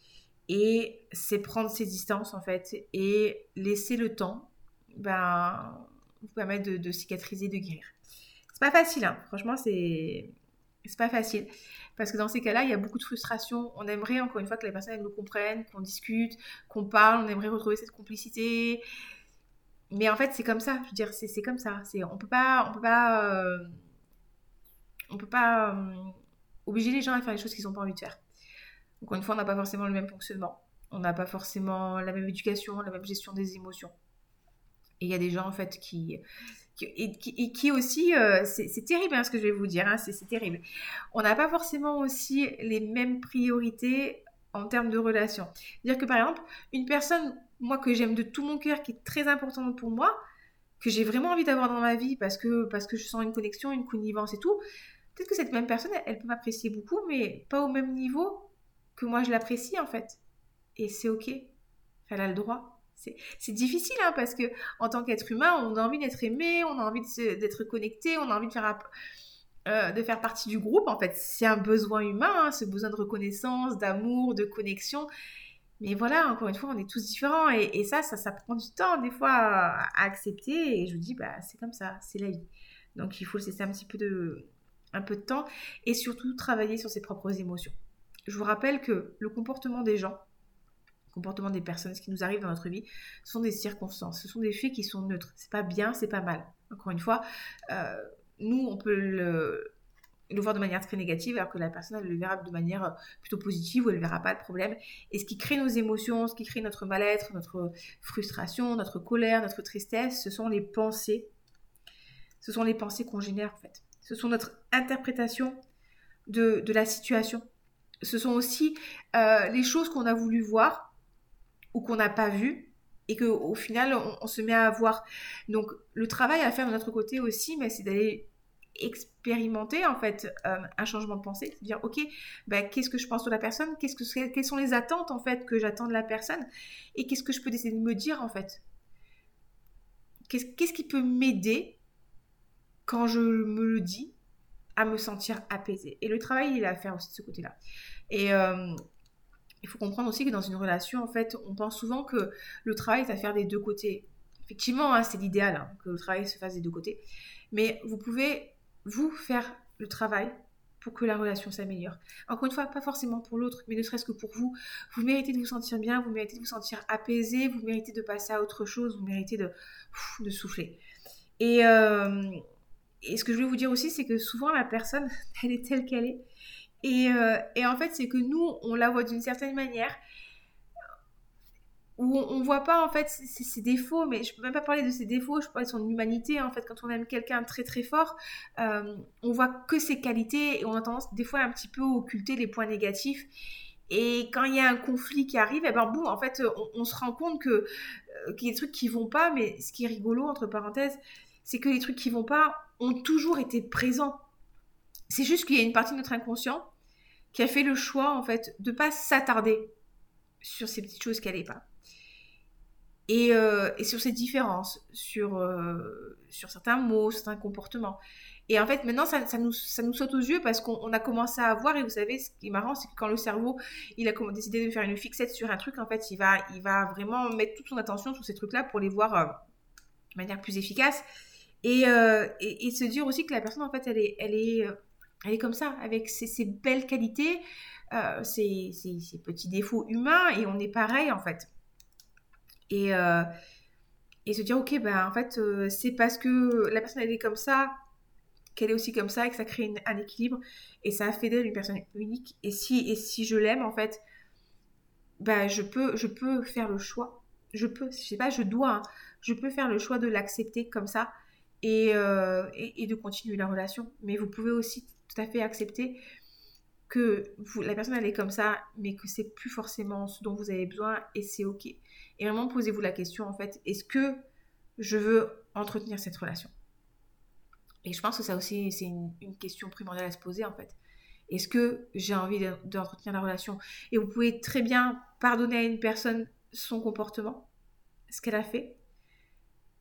Et c'est prendre ses distances en fait et laisser le temps ben, vous permettre de, cicatriser, de guérir. C'est pas facile, hein. franchement, c'est c'est pas facile. Parce que dans ces cas-là, il y a beaucoup de frustration. On aimerait, encore une fois, que les personnes nous comprennent, qu'on discute, qu'on parle. On aimerait retrouver cette complicité. Mais en fait, c'est comme ça. Je veux dire, c'est comme ça. On peut pas, on peut pas, euh, on peut pas euh, obliger les gens à faire les choses qu'ils n'ont pas envie de faire. Encore une fois, on n'a pas forcément le même fonctionnement. On n'a pas forcément la même éducation, la même gestion des émotions. Il y a des gens, en fait, qui... et, qui, aussi, euh, c'est terrible hein, ce que je vais vous dire, hein, c'est terrible. On n'a pas forcément aussi les mêmes priorités en termes de relation. C'est-à-dire que par exemple, une personne, moi que j'aime de tout mon cœur, qui est très importante pour moi, que j'ai vraiment envie d'avoir dans ma vie parce que, parce que je sens une connexion, une connivence et tout, peut-être que cette même personne, elle peut m'apprécier beaucoup, mais pas au même niveau que moi je l'apprécie en fait. Et c'est ok. Elle a le droit. C'est difficile hein, parce que en tant qu'être humain, on a envie d'être aimé, on a envie d'être connecté, on a envie de faire euh, de faire partie du groupe. En fait, c'est un besoin humain, hein, ce besoin de reconnaissance, d'amour, de connexion. Mais voilà, encore une fois, on est tous différents et, ça, ça, prend du temps des fois à, accepter. Et je vous dis, bah, c'est comme ça, c'est la vie. Donc il faut laisser un petit peu de, un peu de temps et surtout travailler sur ses propres émotions. Je vous rappelle que le comportement des gens, comportement des personnes, ce qui nous arrive dans notre vie, ce sont des circonstances, ce sont des faits qui sont neutres. C'est pas bien, c'est pas mal. Encore une fois, euh, nous, on peut le, voir de manière très négative, alors que la personne, elle le verra de manière euh, plutôt positive, ou elle ne verra pas le problème. Et ce qui crée nos émotions, ce qui crée notre mal-être, notre frustration, notre colère, notre tristesse, ce sont les pensées. Ce sont les pensées qu'on génère, en fait. Ce sont notre interprétation de, de la situation. Ce sont aussi euh, les choses qu'on a voulu voir ou qu'on n'a pas vues et qu'au final, on, se met à voir. Donc, le travail à faire de notre côté aussi, mais c'est d'aller expérimenter en fait euh, un changement de pensée, c'est dire ok, ben, qu'est-ce que je pense de la personne, qu'est-ce que quelles sont les attentes en fait que j'attends de la personne? Et qu'est-ce que je peux essayer de me dire en fait? Qu'est-ce, qui peut m'aider quand je me le dis à me sentir apaisée? Et le travail, il est à faire aussi de ce côté-là. Et euh, il faut comprendre aussi que dans une relation, en fait, on pense souvent que le travail est à faire des deux côtés. Effectivement, hein, c'est l'idéal hein, que le travail se fasse des deux côtés. Mais vous pouvez vous faire le travail pour que la relation s'améliore. Encore une fois, pas forcément pour l'autre, mais ne serait-ce que pour vous. Vous méritez de vous sentir bien, vous méritez de vous sentir apaisé, vous méritez de passer à autre chose, vous méritez de, souffler. Et, euh, et, ce que je voulais vous dire aussi, c'est que souvent la personne, elle est telle qu'elle est. Et, euh, et en fait, c'est que nous, on la voit d'une certaine manière, où on, ne voit pas en fait ses, défauts, mais je peux même pas parler de ses défauts, je peux parler de son humanité. En fait, quand on aime quelqu'un très très fort, euh, on voit que ses qualités et on a tendance des fois un petit peu à occulter les points négatifs. Et quand il y a un conflit qui arrive, et eh ben boum, en fait, on, se rend compte que euh, qu'il y a des trucs qui vont pas, mais ce qui est rigolo entre parenthèses, c'est que les trucs qui vont pas ont toujours été présents. C'est juste qu'il y a une partie de notre inconscient qui a fait le choix en fait de pas s'attarder sur ces petites choses qui n'allaient pas. Euh, et, sur ces différences, sur, euh, sur certains mots, certains comportements. Et en fait, maintenant, ça, nous, ça nous saute aux yeux parce qu'on a commencé à voir, et vous savez, ce qui est marrant, c'est que quand le cerveau, il a décidé de faire une fixette sur un truc, en fait, il va, il va vraiment mettre toute son attention sur ces trucs-là pour les voir euh, de manière plus efficace. Et, et, se dire aussi que la personne, en fait, elle est, elle est comme ça, avec ses, belles qualités, ses, ses, petits défauts humains, et on est pareil, en fait. Et, euh, se dire, ok, ben en fait, euh, c'est parce que la personne elle est comme ça qu'elle est aussi comme ça et que ça crée un équilibre et ça fait d'elle une personne unique. Et si, et si je l'aime, en fait, ben je peux, je peux faire le choix. Je peux, je sais pas, je dois, hein. je peux faire le choix de l'accepter comme ça euh, et, de continuer la relation. Mais vous pouvez aussi tout à fait accepter que la personne elle est comme ça, mais que c'est plus forcément ce dont vous avez besoin et c'est ok. Et vraiment posez-vous la question en fait, est-ce que je veux entretenir cette relation? Et je pense que ça aussi c'est une, question primordiale à se poser en fait. Est-ce que j'ai envie d'entretenir la relation? Et vous pouvez très bien pardonner à une personne son comportement, ce qu'elle a fait,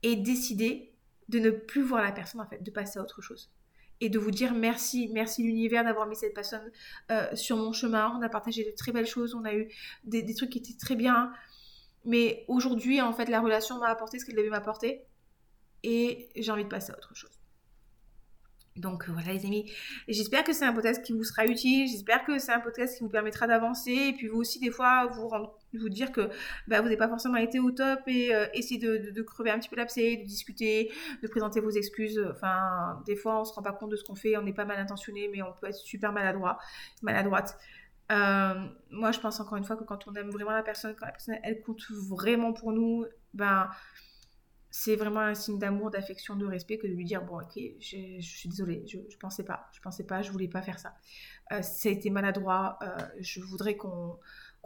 et décider de ne plus voir la personne en fait, de passer à autre chose et de vous dire merci, merci l'univers d'avoir mis cette personne euh, sur mon chemin. On a partagé de très belles choses, on a eu des, trucs qui étaient très bien. Mais aujourd'hui, en fait, la relation m'a apporté ce qu'elle devait m'apporter et j'ai envie de passer à autre chose. Donc voilà les amis, j'espère que c'est un podcast qui vous sera utile, j'espère que c'est un podcast qui vous permettra d'avancer et puis vous aussi des fois vous, vous dire que bah, vous n'avez pas forcément été au top et euh, essayer de, crever un petit peu l'abcès, de discuter, de présenter vos excuses. Enfin des fois on se rend pas compte de ce qu'on fait, on n'est pas mal intentionné mais on peut être super maladroit, maladroite. Euh, moi je pense encore une fois que quand on aime vraiment la personne, quand la personne elle compte vraiment pour nous, ben c'est vraiment un signe d'amour, d'affection, de respect que de lui dire bon ok, je, suis désolée, je, je pensais pas, je pensais pas, je voulais pas faire ça. Euh, ça a été maladroit. Je voudrais qu'on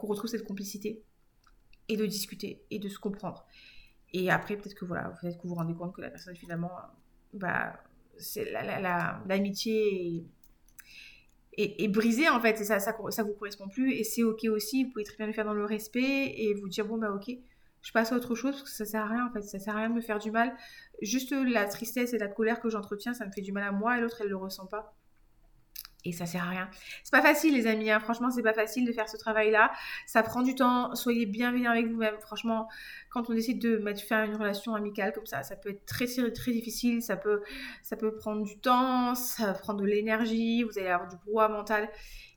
retrouve cette complicité et de discuter et de se comprendre. Et après peut-être que voilà, peut-être que vous vous rendez compte que la personne finalement, bah c'est l'amitié la, est, est, brisée en fait et ça, ça, ça vous correspond plus et c'est ok aussi. Vous pouvez très bien le faire dans le respect et vous dire bon bah ok je passe à autre chose parce que ça sert à rien en fait, ça sert à rien de me faire du mal. Juste la tristesse et la colère que j'entretiens, ça me fait du mal à moi et l'autre elle le ressent pas. Et ça sert à rien. C'est pas facile, les amis. Hein. Franchement, c'est pas facile de faire ce travail-là. Ça prend du temps. Soyez bienveillants avec vous-même. Franchement, quand on décide de mettre, faire une relation amicale comme ça, ça peut être très, très, difficile. Ça peut, ça peut prendre du temps, ça prend de l'énergie. Vous allez avoir du brouhaha mental.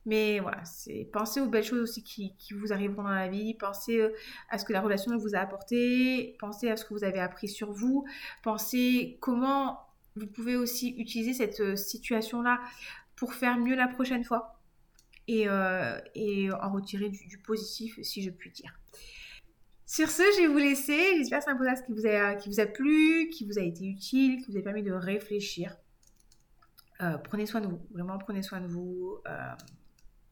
Mais voilà, c'est pensez aux belles choses aussi qui, qui, vous arriveront dans la vie. Pensez euh, à ce que la relation vous a apporté. Pensez à ce que vous avez appris sur vous. Pensez comment vous pouvez aussi utiliser cette euh, situation-là pour faire mieux la prochaine fois et, euh, en retirer du, positif, si je puis dire. Sur ce, je vais vous laisser. J'espère que c'est un podcast qui vous, a, qui vous a plu, qui vous a été utile, qui vous a permis de réfléchir. Euh, prenez soin de vous, vraiment prenez soin de vous. Euh,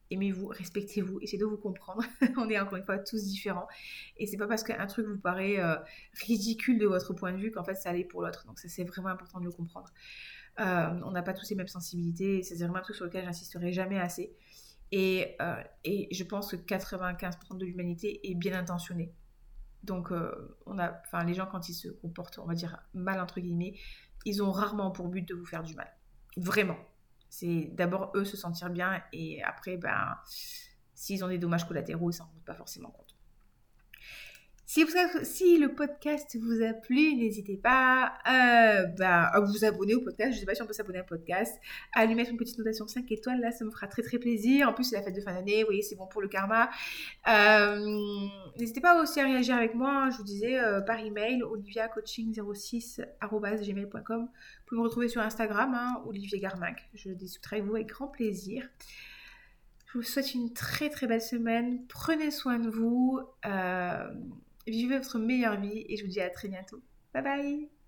aimez-vous, respectez-vous, essayez de vous comprendre. On est encore une fois tous différents. Et c'est pas parce qu'un truc vous paraît ridicule de votre point de vue qu'en fait ça l'est pour l'autre. Donc ça c'est vraiment important de le comprendre. Euh, on n'a pas tous les mêmes sensibilités. C'est vraiment un truc sur lequel j'insisterai jamais assez. Et, euh, je pense que 95% de l'humanité est bien intentionnée. Donc, euh, on a, enfin, les gens, quand ils se comportent, on va dire, mal, entre guillemets, ils ont rarement pour but de vous faire du mal. Vraiment. C'est d'abord eux se sentir bien et après, ben, s'ils ont des dommages collatéraux, ils s'en rendent pas forcément compte. Si, si, le podcast vous a plu, n'hésitez pas euh, bah, à vous abonner au podcast. Je ne sais pas si on peut s'abonner au podcast. À lui mettre une petite notation 5 étoiles, là, ça me fera très très plaisir. En plus, c'est la fête de fin d'année, vous voyez, c'est bon pour le karma. Euh, n'hésitez pas aussi à réagir avec moi, je vous disais, euh, par email, oliviacoaching06.gmail.com. Vous pouvez me retrouver sur Instagram, hein, Olivier Garmac. Je discuterai avec vous avec grand plaisir. Je vous souhaite une très très belle semaine. Prenez soin de vous. Vivez votre meilleure vie et je vous dis à très bientôt. Bye bye